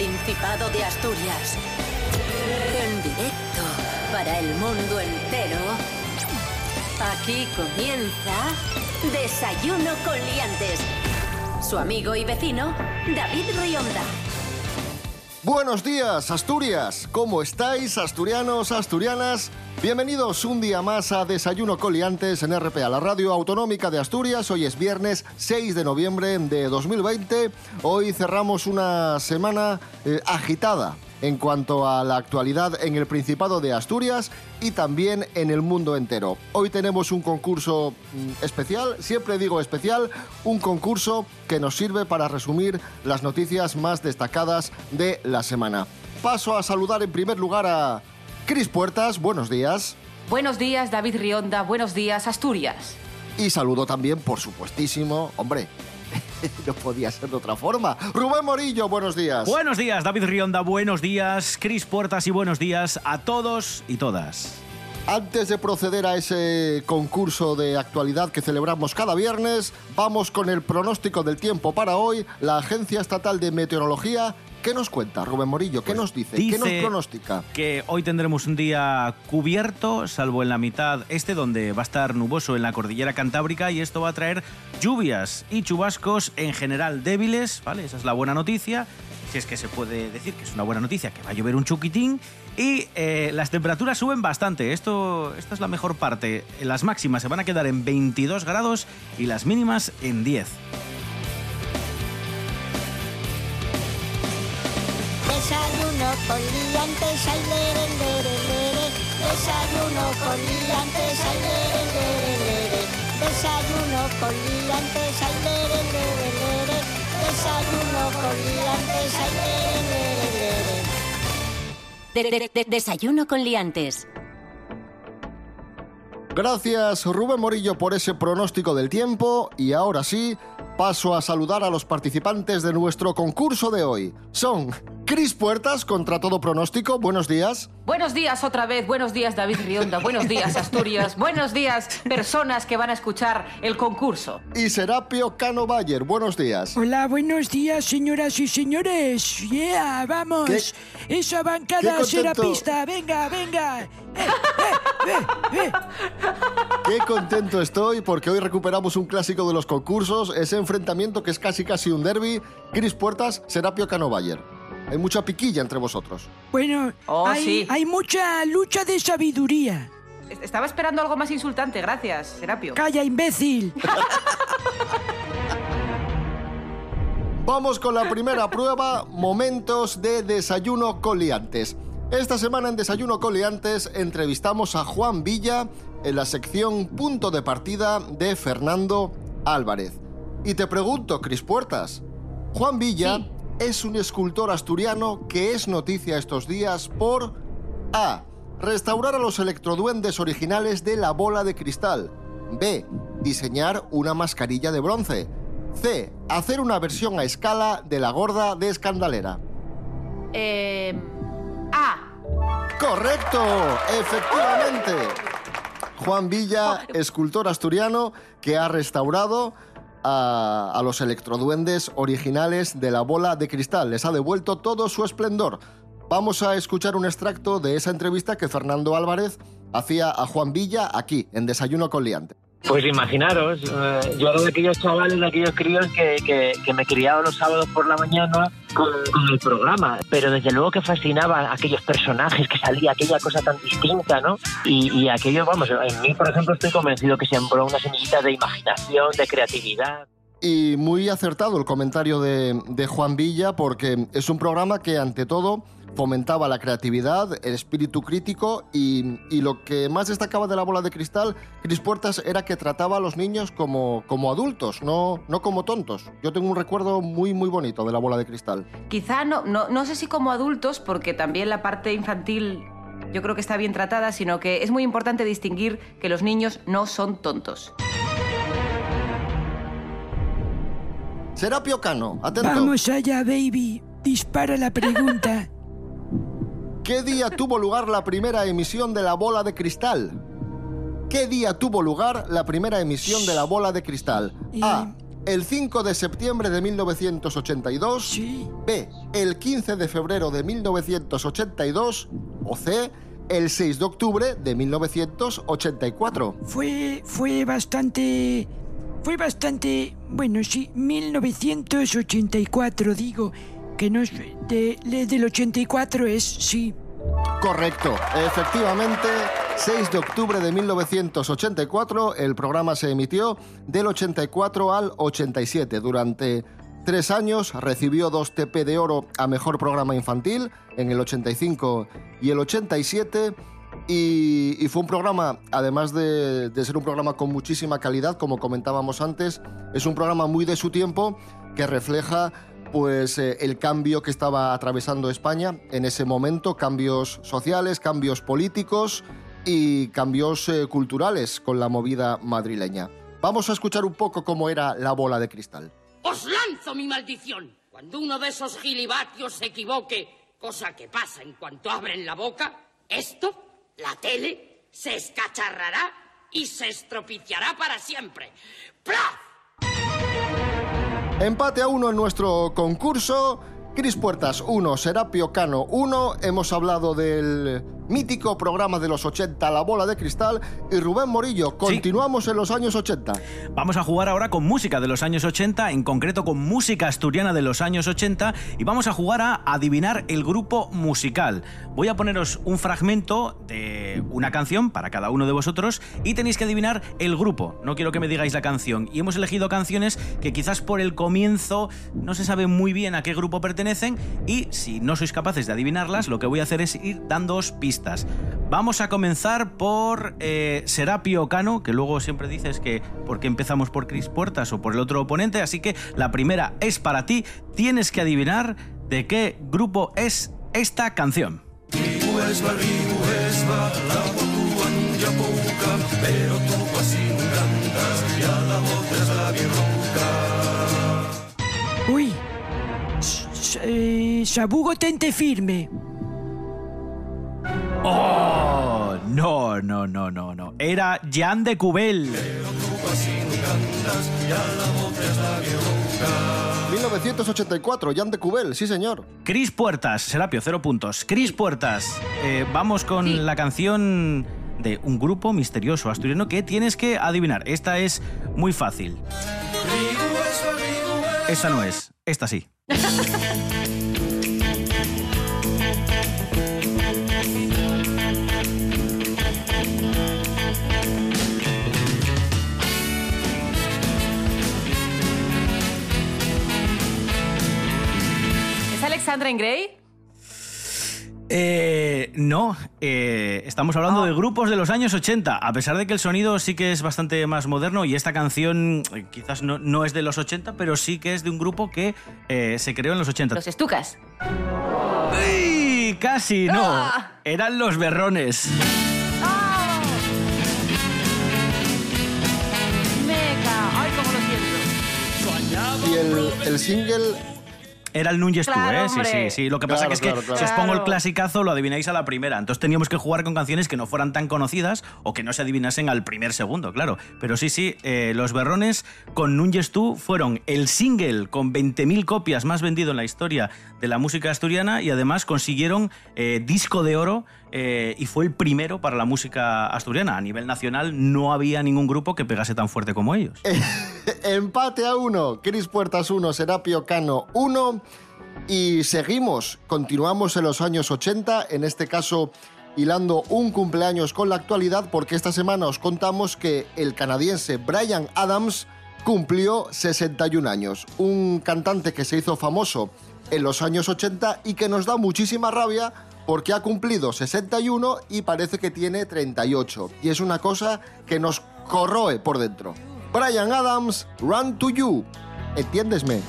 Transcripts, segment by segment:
Principado de Asturias. En directo para el mundo entero. Aquí comienza Desayuno con Liantes. Su amigo y vecino, David Rionda. Buenos días, Asturias. ¿Cómo estáis, asturianos, asturianas? Bienvenidos un día más a Desayuno Coliantes en RPA, la radio autonómica de Asturias. Hoy es viernes 6 de noviembre de 2020. Hoy cerramos una semana eh, agitada en cuanto a la actualidad en el Principado de Asturias y también en el mundo entero. Hoy tenemos un concurso mm, especial, siempre digo especial, un concurso que nos sirve para resumir las noticias más destacadas de la semana. Paso a saludar en primer lugar a Cris Puertas, buenos días. Buenos días, David Rionda. Buenos días, Asturias. Y saludo también, por supuestísimo, hombre, no podía ser de otra forma. Rubén Morillo, buenos días. Buenos días, David Rionda, buenos días, Cris Puertas y buenos días a todos y todas. Antes de proceder a ese concurso de actualidad que celebramos cada viernes, vamos con el pronóstico del tiempo para hoy. La Agencia Estatal de Meteorología ¿Qué nos cuenta Rubén Morillo? ¿Qué Pues nos dice? ¿Qué nos pronostica? Que hoy tendremos un día cubierto, salvo en la mitad este, donde va a estar nuboso en la cordillera cantábrica, y esto va a traer lluvias y chubascos en general débiles, ¿vale? Esa es la buena noticia. Si es que se puede decir que es una buena noticia, que va a llover un chuquitín. Y eh, las temperaturas suben bastante. Esto, esta es la mejor parte. Las máximas se van a quedar en 22 grados y las mínimas en 10. Desayuno con liantes, ay, lere, lere, lere. Desayuno con liantes, ay, lere, lere, lere. Desayuno con liantes, ay, lere, lere, lere. Desayuno con liantes, ay, lere, lere, lere. De- de- de- desayuno con liantes. Gracias Rubén Morillo por ese pronóstico del tiempo y ahora sí, paso a saludar a los participantes de nuestro concurso de hoy. Son Cris Puertas contra todo pronóstico, buenos días. Buenos días otra vez. Buenos días, David Rionda. Buenos días, Asturias. Buenos días, personas que van a escuchar el concurso. Y Serapio Cano Bayer, buenos días. Hola, buenos días, señoras y señores. Yeah, vamos. ¿Qué- Esa bancada serapista. Venga, venga. Eh, eh. Qué contento estoy porque hoy recuperamos un clásico de los concursos, ese enfrentamiento que es casi casi un derby, Cris Puertas, Serapio Cano Bayer. Hay mucha piquilla entre vosotros. Bueno, Oh, hay, sí. hay mucha lucha de sabiduría. Est- Estaba esperando algo más insultante. Gracias, Serapio. Calla, imbécil. Vamos con la primera prueba, momentos de desayuno coliantes. Esta semana en Desayuno Coliantes entrevistamos a Juan Villa en la sección Punto de Partida de Fernando Álvarez. Y te pregunto, Cris Puertas, Juan Villa Sí. es un escultor asturiano que es noticia estos días por A. Restaurar a los electroduendes originales de la bola de cristal. B. Diseñar una mascarilla de bronce. C. Hacer una versión a escala de la gorda de Escandalera. Eh, A. ¡Correcto! ¡Efectivamente! Juan Villa, escultor asturiano que ha restaurado a, a los electroduendes originales de la bola de cristal. Les ha devuelto todo su esplendor. Vamos a escuchar un extracto de esa entrevista que Fernando Álvarez hacía a Juan Villa aquí, en Desayuno con Liante. Pues imaginaros, eh, yo era de aquellos chavales, de aquellos críos que, que, me criaba los sábados por la mañana con, el programa, pero desde luego que fascinaba aquellos personajes, que salía aquella cosa tan distinta, ¿no? Y, y aquello, vamos, en mí, por ejemplo, estoy convencido que sembró una semillita de imaginación, de creatividad. Y muy acertado el comentario de Juan Villa porque es un programa que ante todo fomentaba la creatividad, el espíritu crítico y, y lo que más destacaba de la bola de cristal, Cris Puertas, era que trataba a los niños como, como adultos, no, no como tontos. Yo tengo un recuerdo muy, muy bonito de la bola de cristal. Quizá no, no, no sé si como adultos, porque también la parte infantil yo creo que está bien tratada, sino que es muy importante distinguir que los niños no son tontos. Serapio Cano, atento. Vamos allá, baby. Dispara la pregunta. ¿Qué día tuvo lugar la primera emisión de la bola de cristal? ¿Qué día tuvo lugar la primera emisión de la bola de cristal? A. el 5 de septiembre de 1982, Sí. B, el 15 de febrero de 1982 o C, el 6 de octubre de 1984. Fue, fue bastante... Fue bastante... Bueno, sí, 1984, digo. Que no es... De, del 84 es, sí. Correcto, efectivamente, 6 de octubre de 1984, el programa se emitió del 84 al 87. Durante tres años recibió dos TP de oro a Mejor Programa Infantil en el 85 y el 87. Y, y fue un programa, además de, de ser un programa con muchísima calidad, como comentábamos antes, es un programa muy de su tiempo que refleja pues eh, el cambio que estaba atravesando España en ese momento, cambios sociales, cambios políticos y cambios eh, culturales con la movida madrileña. Vamos a escuchar un poco cómo era la bola de cristal. Os lanzo mi maldición. Cuando uno de esos gilibatios se equivoque, cosa que pasa en cuanto abren la boca, esto, la tele, se escacharrará y se estropiciará para siempre. ¡Plaf! Empate a uno en nuestro concurso. Cris Puertas 1, Serapio Cano 1. Hemos hablado del mítico programa de los 80, La Bola de Cristal. Y Rubén Morillo, continuamos en los años 80. Vamos a jugar ahora con música de los años 80, en concreto con música asturiana de los años 80, y vamos a jugar a adivinar el grupo musical. Voy a poneros un fragmento de una canción para cada uno de vosotros y tenéis que adivinar el grupo. No quiero que me digáis la canción. Y hemos elegido canciones que quizás por el comienzo no se sabe muy bien a qué grupo pertenecen y si no sois capaces de adivinarlas, lo que voy a hacer es ir dándoos pistas. Vamos a comenzar por eh, Serapio Cano, que luego siempre dices que por qué empezamos por Cris Puertas o por el otro oponente, así que la primera es para ti. Tienes que adivinar de qué grupo es esta canción. Uy. Eh, tente firme. No, no, no, no, no. Era Jan de Cubel. 1984, Jan de Cubel, sí señor. Cris Puertas, Serapio, cero puntos. Cris Puertas, eh, vamos con Sí. la canción de un grupo misterioso asturiano que tienes que adivinar. Esta es muy fácil. Esta no es, esta sí. Alexandra en Grey? Eh, no, eh, estamos hablando de grupos de los años 80, a pesar de que el sonido sí que es bastante más moderno y esta canción eh, quizás no, no es de los 80, pero sí que es de un grupo que eh, se creó en los 80. Los Estucas. ¡Ay! Casi, no. ¡Ah! Eran los berrones. Meca. Ay, cómo lo siento. Y el, el single Era el Núñez tú, Claro, ¿eh? Sí, hombre. sí, sí. Lo que pasa Claro, que es que claro, si os pongo el clasicazo, lo adivináis a la primera. Entonces teníamos que jugar con canciones que no fueran tan conocidas o que no se adivinasen al primer segundo, claro. Pero sí, sí, eh, Los Berrones con Núñez tú fueron el single con 20.000 copias más vendido en la historia de la música asturiana y además consiguieron eh, disco de oro eh, y fue el primero para la música asturiana. A nivel nacional no había ningún grupo que pegase tan fuerte como ellos. Empate a uno. Cris Puertas 1, Serapio Cano 1. Y seguimos, continuamos en los años 80, en este caso hilando un cumpleaños con la actualidad, porque esta semana os contamos que el canadiense Brian Adams cumplió 61 años. Un cantante que se hizo famoso en los años 80 y que nos da muchísima rabia porque ha cumplido 61 y parece que tiene 38. Y es una cosa que nos corroe por dentro. Brian Adams, Run to You. ¿Entiéndesme?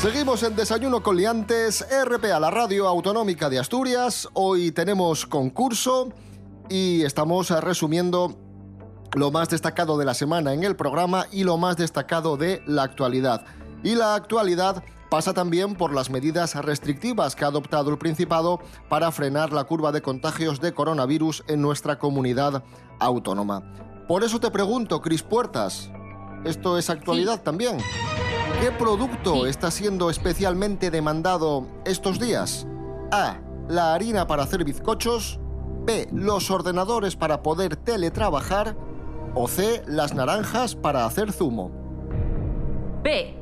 Seguimos en Desayuno con Liantes, RPA, la radio autonómica de Asturias. Hoy tenemos concurso y estamos eh, resumiendo lo más destacado de la semana en el programa y lo más destacado de la actualidad. Y la actualidad pasa también por las medidas restrictivas que ha adoptado el Principado para frenar la curva de contagios de coronavirus en nuestra comunidad autónoma. Por eso te pregunto, Cris Puertas, ¿esto es actualidad también? ¿Qué producto está siendo especialmente demandado estos días? A. La harina para hacer bizcochos. B. Los ordenadores para poder teletrabajar. O C. Las naranjas para hacer zumo. B.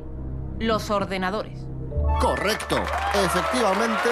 Los ordenadores. Correcto. Efectivamente,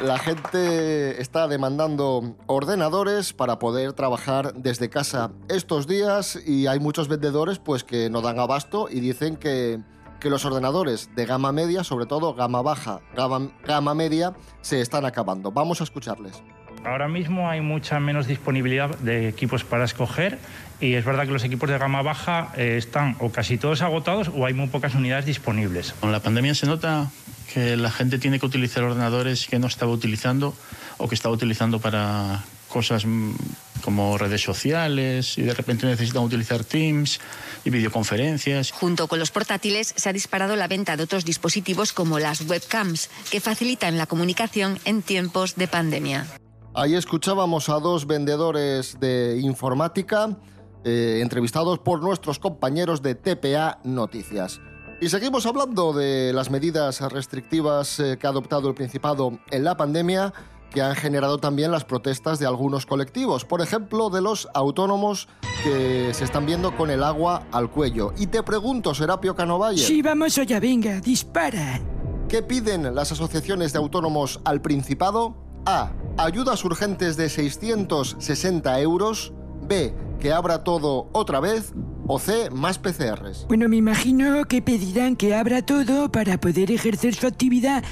la gente está demandando ordenadores para poder trabajar desde casa estos días y hay muchos vendedores pues que no dan abasto y dicen que, que los ordenadores de gama media, sobre todo gama baja, gama, gama media, se están acabando. Vamos a escucharles. Ahora mismo hay mucha menos disponibilidad de equipos para escoger y es verdad que los equipos de gama baja eh, están o casi todos agotados o hay muy pocas unidades disponibles. Con la pandemia se nota que la gente tiene que utilizar ordenadores que no estaba utilizando o que estaba utilizando para cosas mm, como redes sociales y de repente necesitan utilizar Teams y videoconferencias. Junto con los portátiles se ha disparado la venta de otros dispositivos como las webcams, que facilitan la comunicación en tiempos de pandemia. Ahí escuchábamos a dos vendedores de informática eh, entrevistados por nuestros compañeros de TPA Noticias. Y seguimos hablando de las medidas restrictivas eh, que ha adoptado el Principado en la pandemia, que han generado también las protestas de algunos colectivos, por ejemplo, de los autónomos que se están viendo con el agua al cuello. Y te pregunto, Serapio Canovalle, Sí, vamos allá, venga, dispara. ¿qué piden las asociaciones de autónomos al Principado? A. Ayudas urgentes de 660 euros. B. Que abra todo otra vez. O C. Más PCRs. Bueno, me imagino que pedirán que abra todo para poder ejercer su actividad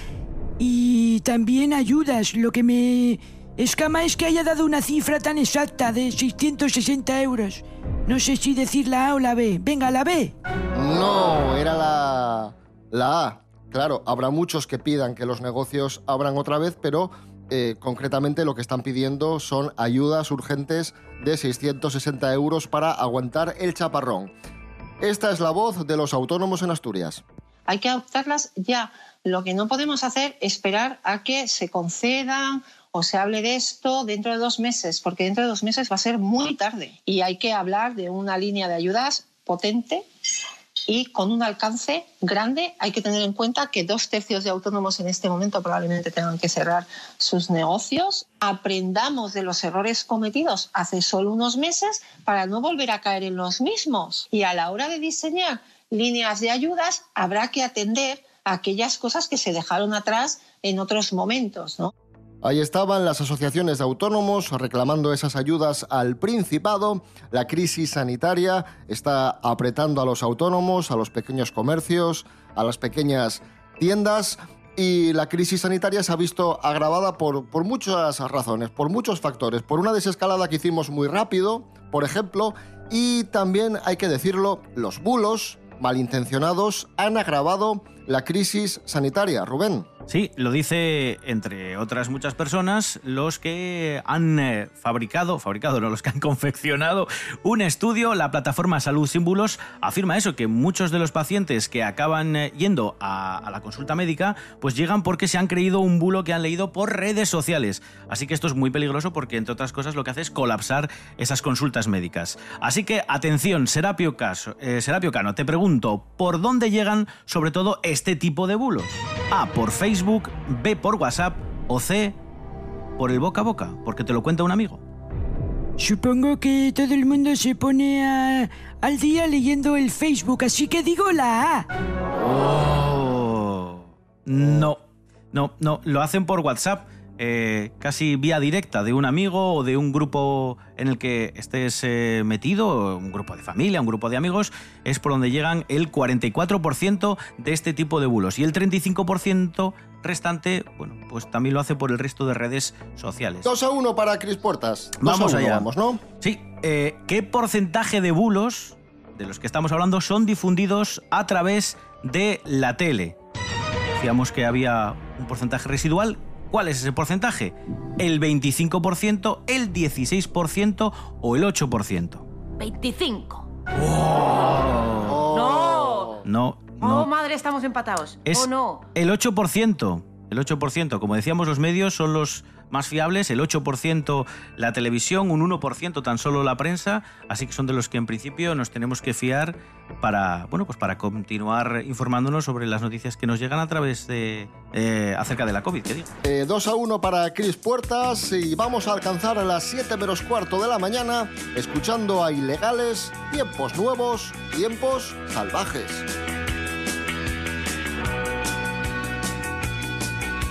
y también ayudas. Lo que me escama es que haya dado una cifra tan exacta de 660 euros. No sé si decir la A o la B. Venga, la B. No, era la, la A. Claro, habrá muchos que pidan que los negocios abran otra vez, pero eh, concretamente lo que están pidiendo son ayudas urgentes de 660 euros para aguantar el chaparrón. Esta es la voz de los autónomos en Asturias. Hay que adoptarlas ya. Lo que no podemos hacer es esperar a que se concedan o se hable de esto dentro de dos meses, porque dentro de dos meses va a ser muy tarde. Y hay que hablar de una línea de ayudas potente y con un alcance grande. Hay que tener en cuenta que dos tercios de autónomos en este momento probablemente tengan que cerrar sus negocios. Aprendamos de los errores cometidos hace solo unos meses para no volver a caer en los mismos. Y a la hora de diseñar líneas de ayudas habrá que atender a aquellas cosas que se dejaron atrás en otros momentos, ¿no? Ahí estaban las asociaciones de autónomos reclamando esas ayudas al Principado. La crisis sanitaria está apretando a los autónomos, a los pequeños comercios, a las pequeñas tiendas. Y la crisis sanitaria se ha visto agravada por, muchas razones, por muchos factores. Por una desescalada que hicimos muy rápido, por ejemplo, y también hay que decirlo, los bulos malintencionados han agravado la crisis sanitaria. Rubén. Sí, lo dice, entre otras muchas personas, los que han eh, fabricado, fabricado, no, los que han confeccionado un estudio. La plataforma Salud Símbolos afirma eso, que muchos de los pacientes que acaban eh, yendo a, la consulta médica, pues llegan porque se han creído un bulo que han leído por redes sociales. Así que esto es muy peligroso porque, entre otras cosas, lo que hace es colapsar esas consultas médicas. Así que, atención, Serapio, Caso, eh, Serapio Cano, te pregunto, ¿por dónde llegan sobre todo este tipo de bulos? A, por Facebook, B, por WhatsApp o C, por el boca a boca, porque te lo cuenta un amigo. Supongo que todo el mundo se pone a- al día leyendo el Facebook, así que digo la A. Oh. No, no, no, lo hacen por WhatsApp. Eh, casi vía directa de un amigo o de un grupo en el que estés eh, metido, un grupo de familia, un grupo de amigos, es por donde llegan el 44% de este tipo de bulos. Y el 35% restante, bueno, pues también lo hace por el resto de redes sociales. 2 a 1 para Cris Puertas. Vamos allá. Vamos, ¿no? Sí. eh, ¿Qué porcentaje de bulos de los que estamos hablando son difundidos a través de la tele? decíamos que había un porcentaje residual. ¿Cuál es ese porcentaje? ¿El 25%, el 16% o el 8%? 25. Oh. No. No, Oh, no. madre, estamos empatados. Es Oh, no. el 8%. El 8%. Como decíamos, los medios son los más fiables. El 8% la televisión, un 1% tan solo la prensa. Así que son de los que en principio nos tenemos que fiar para, bueno, pues para continuar informándonos sobre las noticias que nos llegan a través de eh, acerca de la COVID. ¿qué digo? Eh, 2 a 1 para Cris Puertas y vamos a alcanzar a las 7 menos cuarto de la mañana escuchando a Ilegales, Tiempos Nuevos, Tiempos Salvajes.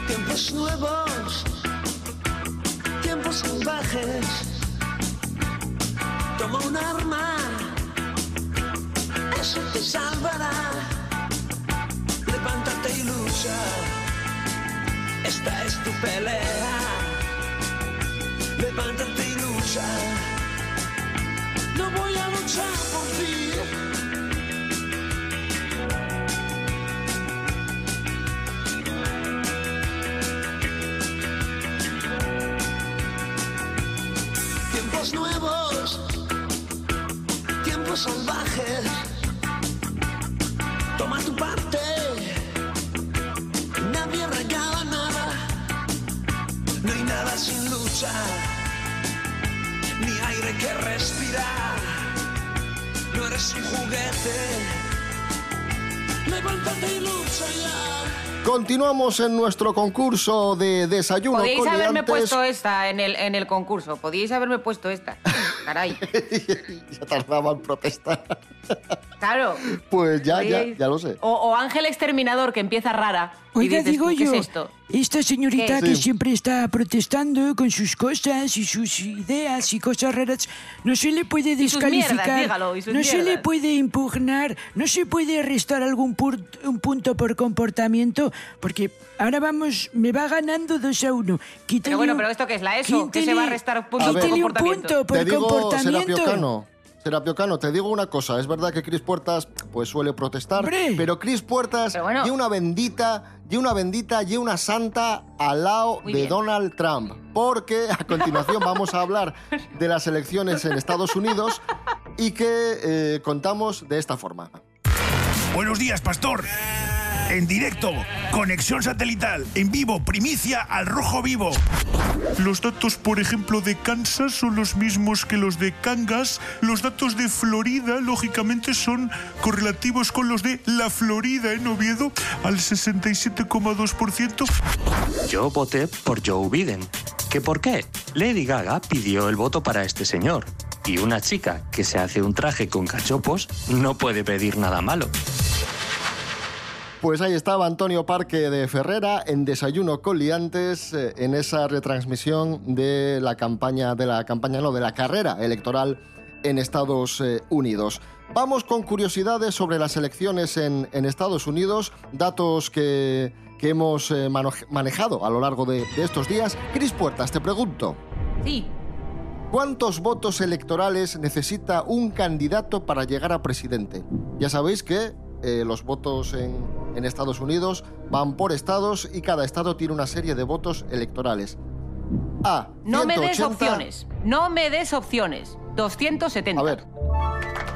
Tiempos nuevos, salvajes. Toma un arma, eso te salvará. Levántate y lucha, esta es tu pelea. Levántate y lucha, no voy a luchar por ti. Tiempos salvajes. Toma tu parte, nadie regala nada. No hay nada sin lucha, ni aire que respirar. No eres un juguete, levántate y lucha ya. Continuamos en nuestro concurso de desayuno Podíais con haberme liantes. puesto esta en el, en el concurso. Podíais haberme puesto esta. Caray. ya tardaba en protestar. Claro. Pues ya, ya, ya lo sé. O, o Ángel Exterminador, que empieza rara. y Oiga, dices digo tú, ¿qué yo, es esto? esta señorita ¿Qué? que Sí. siempre está protestando con sus cosas y sus ideas y cosas raras, no se le puede descalificar, mierdas, dígalo, y no se le mierdas. puede impugnar, no se puede restar algún pur- un punto por comportamiento, porque ahora vamos, me va ganando 2 a 1. Pero bueno, pero ¿esto qué es? ¿La ESO? ¿Que se va a restar puntos A por comportamiento? punto por te digo, comportamiento. Serapio Cano, te digo una cosa. Es verdad que Cris Puertas pues suele protestar, pero Cris Puertas y una bendita, y una bendita, y una santa al lado Muy de bien. Donald Trump. Porque a continuación vamos a hablar de las elecciones en Estados Unidos y que eh, contamos de esta forma. Buenos días, pastor. En directo, conexión satelital, en vivo, primicia al rojo vivo. Los datos, por ejemplo, de Kansas son los mismos que los de Kangas. Los datos de Florida, lógicamente, son correlativos con los de la Florida en Oviedo, al 67,2%. Yo voté por Joe Biden. ¿Qué por qué? Lady Gaga pidió el voto para este señor. Y una chica que se hace un traje con cachopos no puede pedir nada malo. Pues ahí estaba Antonio Parque de Ferrera en Desayuno con Liantes eh, en esa retransmisión de la campaña, de la campaña, no, de la carrera electoral en Estados eh, Unidos. Vamos con curiosidades sobre las elecciones en, en Estados Unidos, datos que, que hemos eh, manejado a lo largo de, de estos días. Cris Puertas, te pregunto. Sí. ¿Cuántos votos electorales necesita un candidato para llegar a presidente? Ya sabéis que eh, los votos en, en Estados Unidos van por estados y cada estado tiene una serie de votos electorales. A. No me des 180. opciones. No me des opciones. 270. A ver.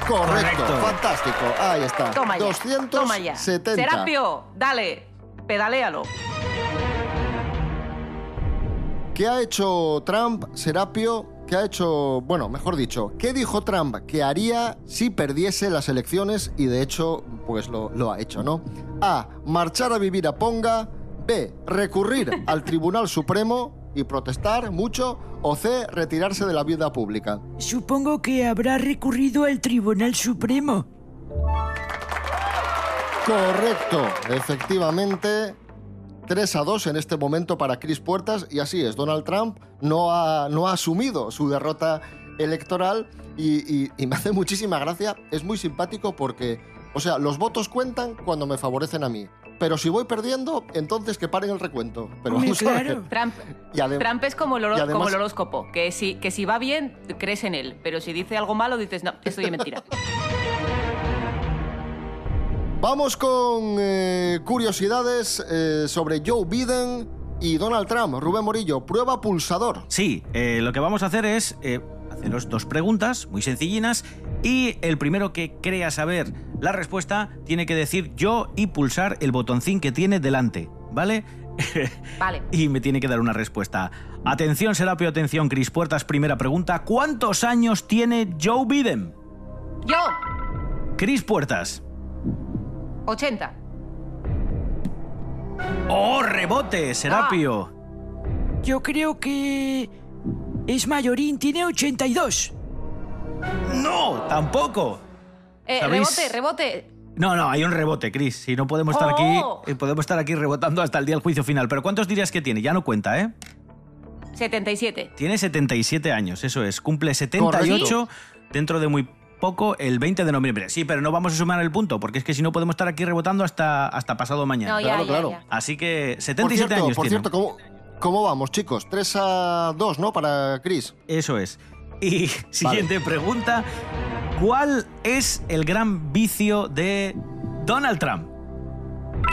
Correcto, fantástico. Ahí está. Toma ya. 270. Toma ya. Serapio, dale. Pedaléalo. ¿Qué ha hecho Trump, Serapio? ¿Qué ha hecho, bueno, mejor dicho, qué dijo Trump que haría si perdiese las elecciones y de hecho, pues lo, lo ha hecho, ¿no? A. Marchar a vivir a Ponga. B. Recurrir al Tribunal Supremo y protestar mucho. O C. Retirarse de la vida pública. Supongo que habrá recurrido al Tribunal Supremo. Correcto, efectivamente. 3 a 2 en este momento para Chris Puertas y así es, Donald Trump no ha, no ha asumido su derrota electoral y, y- y me hace muchísima gracia, es muy simpático porque, o sea, los votos cuentan cuando me favorecen a mí, pero si voy perdiendo, entonces que paren el recuento. Pero vamos a ver. Trump, Trump es como el, oro- y además- como el horóscopo, que si, que si va bien, crees en él, pero si dice algo malo, dices, no, esto es mentira. Vamos con eh, curiosidades eh, sobre Joe Biden y Donald Trump. Rubén Morillo, prueba pulsador. Sí, eh, lo que vamos a hacer es eh, haceros dos preguntas muy sencillinas y el primero que crea saber la respuesta tiene que decir yo y pulsar el botoncín que tiene delante, ¿vale? Vale. y me tiene que dar una respuesta. Atención, Serapio, atención, Cris Puertas, primera pregunta. ¿Cuántos años tiene Joe Biden? Yo, Cris Puertas. 80. ¡Oh, rebote, Serapio! Yo creo que es mayorín, tiene 82. ¡No! ¡Tampoco! Eh, rebote, rebote. No, no, hay un rebote, Cris. Si no podemos estar Oh. aquí, eh, podemos estar aquí rebotando hasta el día del juicio final. Pero ¿cuántos dirías que tiene? Ya no cuenta, ¿eh? 77. Tiene 77 años, eso es. Cumple 78 dentro de muy poco, el 20 de noviembre. Sí, pero no vamos a sumar el punto, porque es que si no podemos estar aquí rebotando hasta, hasta pasado mañana. No, ya, Claro, ya, claro. ya. Así que Por 77 cierto, años por tiene. cierto ¿cómo, ¿cómo vamos, chicos? 3 a 2, ¿no? Para Chris. Eso es. Y siguiente pregunta. ¿Cuál es el gran vicio de Donald Trump?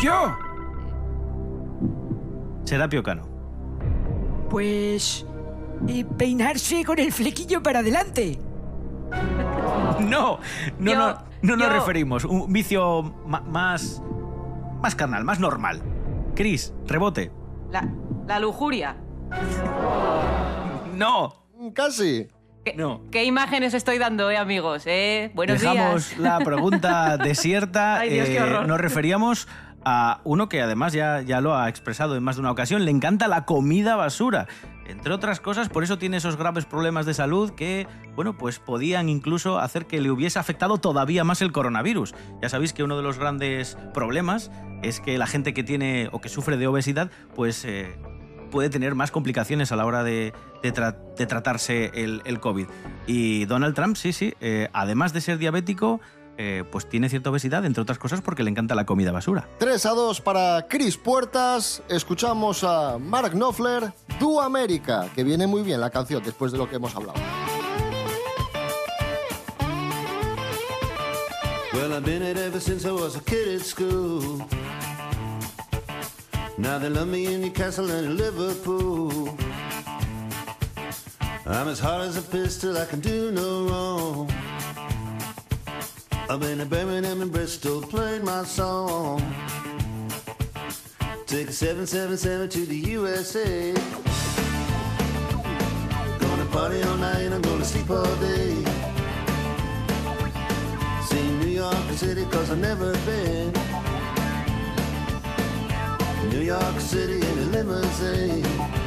Yo, Serapio Cano. pues... eh, peinarse con el flequillo para adelante. No, no, Yo- no, no nos yo- referimos. Un vicio más. más carnal, más normal. Cris, rebote. La, la lujuria. No. Casi. No. ¿Qué imágenes estoy dando, eh, amigos? Eh? Buenos Dejamos días. la pregunta desierta. Ay, Dios, qué Eh, horror. nos referíamos a uno que además ya, ya lo ha expresado en más de una ocasión. Le encanta la comida basura. Entre otras cosas, por eso tiene esos graves problemas de salud que, bueno, pues podían incluso hacer que le hubiese afectado todavía más el coronavirus. Ya sabéis que uno de los grandes problemas es que la gente que tiene o que sufre de obesidad, pues eh, puede tener más complicaciones a la hora de, de tra- de tratarse el, el COVID. Y Donald Trump, sí, sí, eh, además de ser diabético, eh, pues tiene cierta obesidad, entre otras cosas porque le encanta la comida basura. 3 a 2 para Chris Puertas. Escuchamos a Mark Knopfler, Do America, que viene muy bien la canción después de lo que hemos hablado. Well, I've been it ever since I was a kid at school. Now they love me in Newcastle and in Liverpool. I'm as hard as a pistol, I can do no wrong. I've been to Birmingham and Bristol, played my song. Take a 777 to the USA. Gonna party all night, and I'm gonna sleep all day. See New York City, cause I've never been. New York City in a limousine.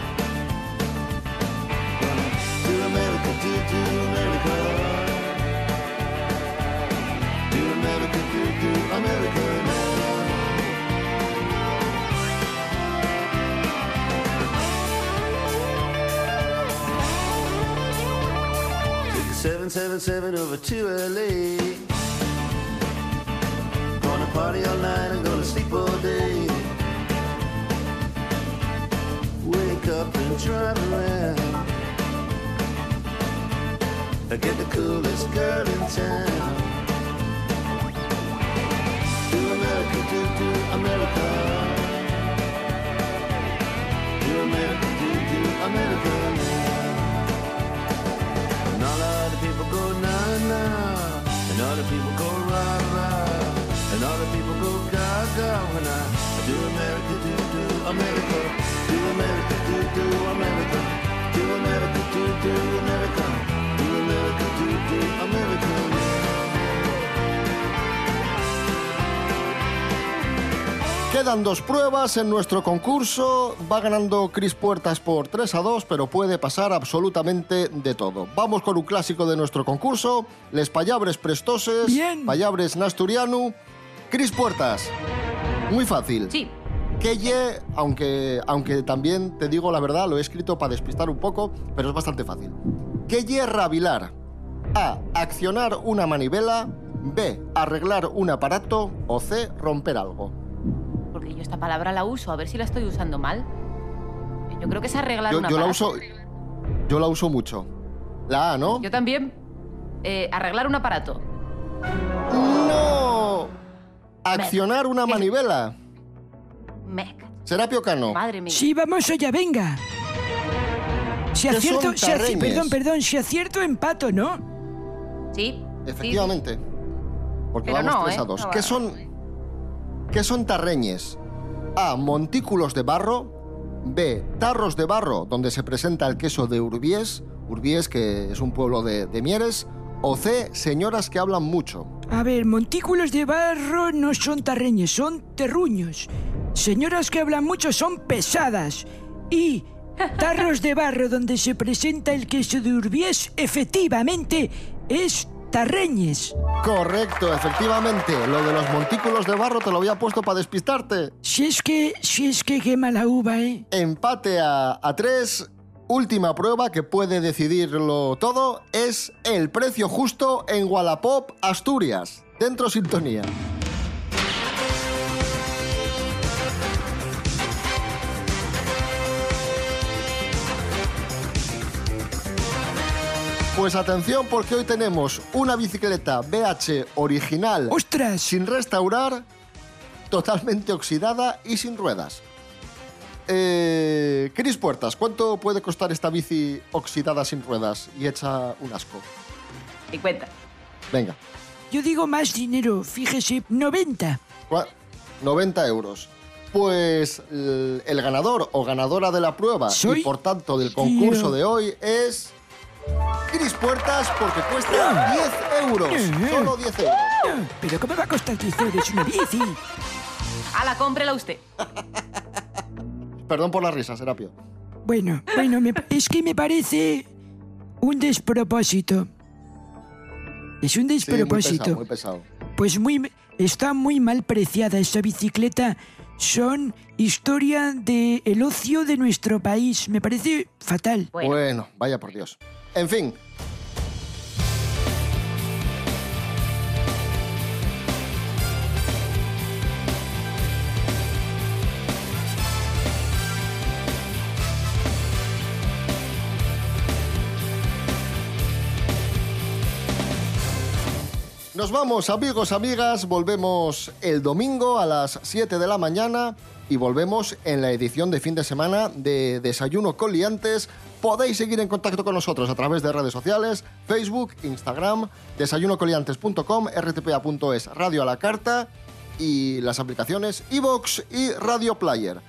777 over to LA. Gonna party all night and gonna sleep all day. Wake up and drive around. I get the coolest girl in town. Do America, do, do America. Do America, do, do America America, do America, do do America, do America, do do America, do America, do do America. Quedan dos pruebas en nuestro concurso. Va ganando Chris Puertas por 3 a 2, pero puede pasar absolutamente de todo. Vamos con un clásico de nuestro concurso. Les payabres prestoses. Bien. Payabres nasturianu. Chris Puertas. Muy fácil. Sí. Que ye, aunque, aunque también te digo la verdad, lo he escrito para despistar un poco, pero es bastante fácil. Que ye rabilar. A. Accionar una manivela. B. Arreglar un aparato. O C. Romper algo. Porque yo esta palabra la uso, a ver si la estoy usando mal. Yo creo que es arreglar Yo, una yo la uso. Yo la uso mucho. La A, ¿no? Yo también. Eh, arreglar un aparato. ¡No! accionar una manivela. Me- Serapio Cano. Madre mía. Sí, vamos allá, venga. Si ¿Qué acierto, si aci- tarreñes? perdón, perdón, si acierto empato, ¿no? Sí. Efectivamente. Porque Pero vamos no, 3 ¿eh? a 2. No ¿Qué son, ¿Qué son tarreñes? A. Montículos de barro. B. Tarros de barro, donde se presenta el queso de Urbiés. Urbiés, que es un pueblo de, de Mieres. O C. Señoras que hablan mucho. A ver, montículos de barro no son tarreñes, son terruños. Señoras que hablan mucho son pesadas. Y tarros de barro donde se presenta el queso de Urbiés, efectivamente, es tarreñes. Correcto, efectivamente. Lo de los montículos de barro te lo había puesto para despistarte. Si es que, si es que quema la uva, ¿eh? Empate a, a tres. Última prueba que puede decidirlo todo es el precio justo en Wallapop, Asturias. Dentro sintonía. Pues atención porque hoy tenemos una bicicleta BH original ¡Ostras! sin restaurar, totalmente oxidada y sin ruedas. Eh, Cris Puertas, ¿cuánto puede costar esta bici oxidada sin ruedas y hecha un asco? 50. Venga, Yo digo más dinero, fíjese, 90. cua- 90 euros. Pues el, el ganador o ganadora de la prueba Soy y por tanto del concurso de hoy es Cris Puertas porque cuesta 10 euros. Solo 10 euros. Pero ¿cómo va a costar 10 euros una bici? Ala, cómprela usted. Perdón por la risa, Serapio. Bueno, bueno, me es que me parece un despropósito. Es un Sí, muy despropósito. pesado, muy pesado. Pues muy está muy mal preciada esa bicicleta. Son historia de el ocio de nuestro país. Me parece fatal. Bueno. vaya por Dios. En fin. Nos vamos, amigos, amigas. Volvemos el domingo a las 7 de la mañana y volvemos en la edición de fin de semana de Desayuno con Liantes. Podéis seguir en contacto con nosotros a través de redes sociales, Facebook, Instagram, desayunocoliantes.com, rtpa.es, Radio a la Carta y las aplicaciones iVoox y Radio Player.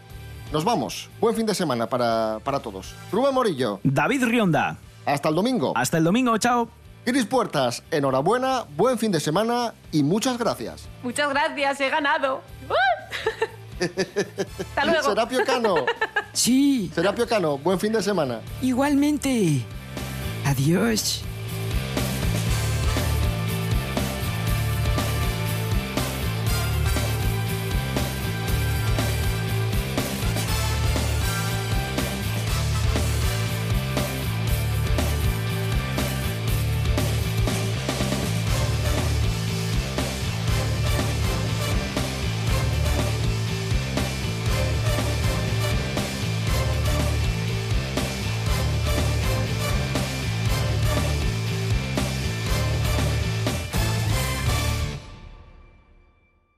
Nos vamos. Buen fin de semana para, para todos. Rubén Morillo. David Rionda. Hasta el domingo. Hasta el domingo, chao. Iris Puertas, enhorabuena, buen fin de semana y muchas gracias. Muchas gracias, he ganado. Hasta luego. Serapio Cano. Sí. Serapio Cano, buen fin de semana. Igualmente. Adiós.